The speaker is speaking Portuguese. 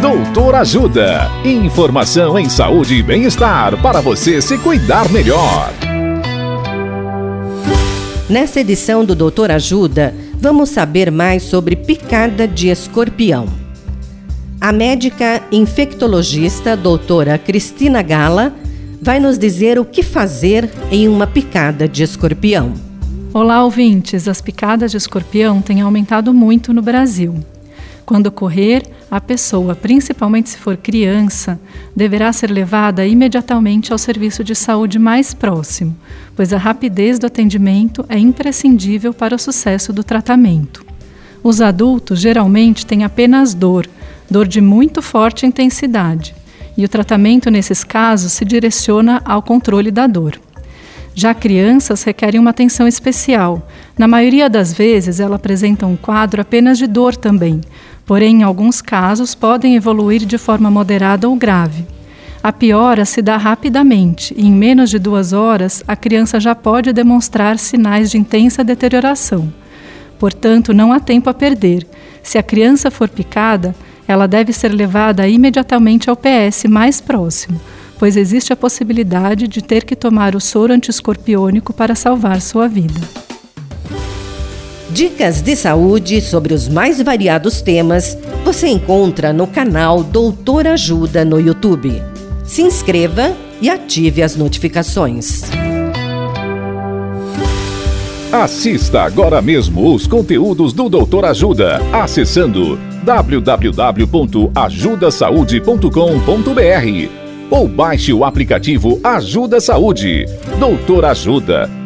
Doutor Ajuda. Informação em saúde e bem-estar para você se cuidar melhor. Nessa edição do Doutor Ajuda, vamos saber mais sobre picada de escorpião. A médica infectologista doutora Cristina Gala vai nos dizer o que fazer em uma picada de escorpião. Olá, ouvintes! As picadas de escorpião têm aumentado muito no Brasil. Quando ocorrer, a pessoa, principalmente se for criança, deverá ser levada imediatamente ao serviço de saúde mais próximo, pois a rapidez do atendimento é imprescindível para o sucesso do tratamento. Os adultos geralmente têm apenas dor, dor de muito forte intensidade, e o tratamento nesses casos se direciona ao controle da dor. Já crianças requerem uma atenção especial. Na maioria das vezes, ela apresenta um quadro apenas de dor também, porém, em alguns casos, podem evoluir de forma moderada ou grave. A piora se dá rapidamente e, em menos de duas horas, a criança já pode demonstrar sinais de intensa deterioração. Portanto, não há tempo a perder. Se a criança for picada, ela deve ser levada imediatamente ao PS mais próximo, pois existe a possibilidade de ter que tomar o soro antiescorpiônico para salvar sua vida. Dicas de saúde sobre os mais variados temas você encontra no canal Doutor Ajuda no YouTube. Se inscreva e ative as notificações. Assista agora mesmo os conteúdos do Doutor Ajuda acessando www.ajudasaude.com.br ou baixe o aplicativo Ajuda Saúde. Doutor Ajuda